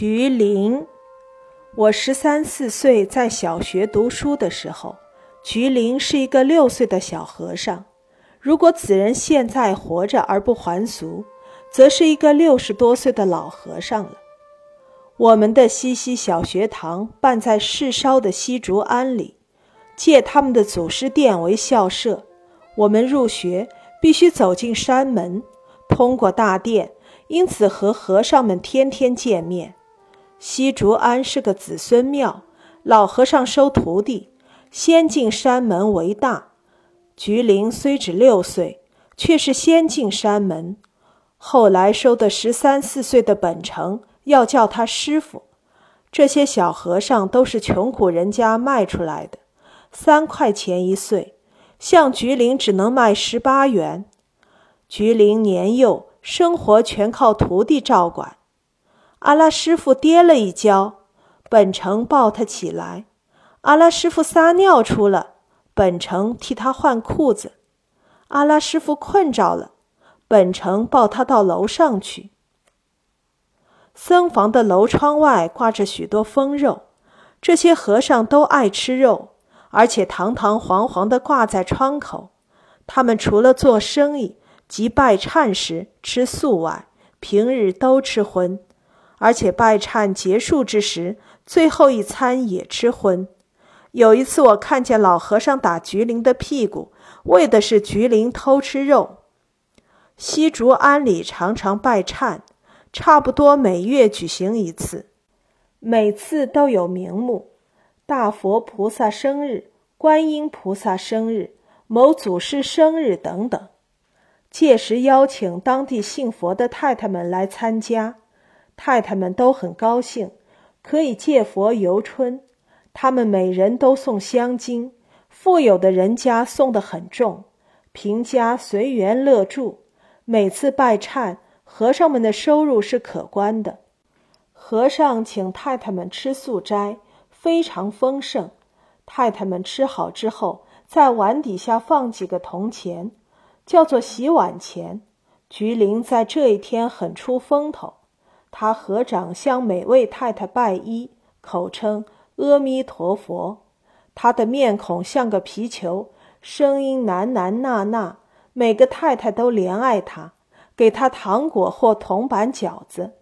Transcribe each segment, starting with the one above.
菊林，我十三四岁在小学读书的时候，菊林是一个六岁的小和尚。如果此人现在活着而不还俗，则是一个六十多岁的老和尚了。我们的西溪小学堂办在市烧的西竹庵里，借他们的祖师殿为校舍。我们入学必须走进山门，通过大殿，因此和和尚们天天见面。西竹庵是个子孙庙，老和尚收徒弟，先进山门为大。菊林虽只六岁，却是先进山门。后来收的十三四岁的本城要叫他师傅。这些小和尚都是穷苦人家卖出来的，三块钱一岁。像菊林只能卖十八元。菊林年幼，生活全靠徒弟照管。阿拉师傅跌了一跤，本城抱他起来。阿拉师傅撒尿出了，本城替他换裤子。阿拉师傅困着了，本城抱他到楼上去。僧房的楼窗外挂着许多风肉，这些和尚都爱吃肉，而且堂堂皇皇地挂在窗口。他们除了做生意及拜忏时吃素外，平日都吃荤。而且拜忏结束之时，最后一餐也吃荤。有一次，我看见老和尚打菊林的屁股，为的是菊林偷吃肉。西竹庵里常常拜忏，差不多每月举行一次，每次都有名目：大佛菩萨生日、观音菩萨生日、某祖师生日等等。届时邀请当地信佛的太太们来参加。太太们都很高兴，可以借佛游春。他们每人都送香金，富有的人家送得很重，贫家随缘乐助。每次拜忏，和尚们的收入是可观的。和尚请太太们吃素斋，非常丰盛。太太们吃好之后，在碗底下放几个铜钱，叫做洗碗钱。菊林在这一天很出风头。他合掌向每位太太拜一，口称阿弥陀佛。他的面孔像个皮球，声音喃喃呐呐，每个太太都怜爱他，给他糖果或铜板饺子。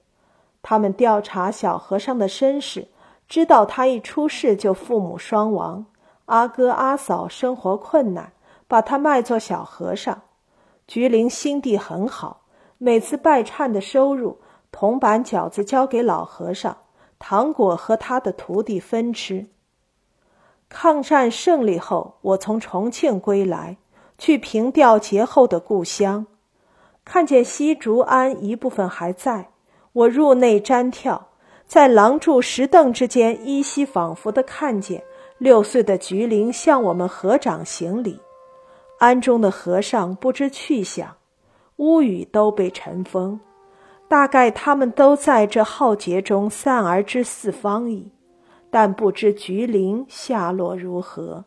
他们调查小和尚的身世，知道他一出世就父母双亡，阿哥阿嫂生活困难，把他卖做小和尚。菊林心地很好，每次拜忏的收入。铜板饺子交给老和尚，糖果和他的徒弟分吃。抗战胜利后，我从重庆归来，去凭吊劫后的故乡，看见西竹庵一部分还在，我入内瞻眺，在廊柱石凳之间，依稀仿佛的看见六岁的菊林向我们合掌行礼。庵中的和尚不知去向，屋宇都被尘封。大概他们都在这浩劫中散而之四方矣，但不知菊林下落如何。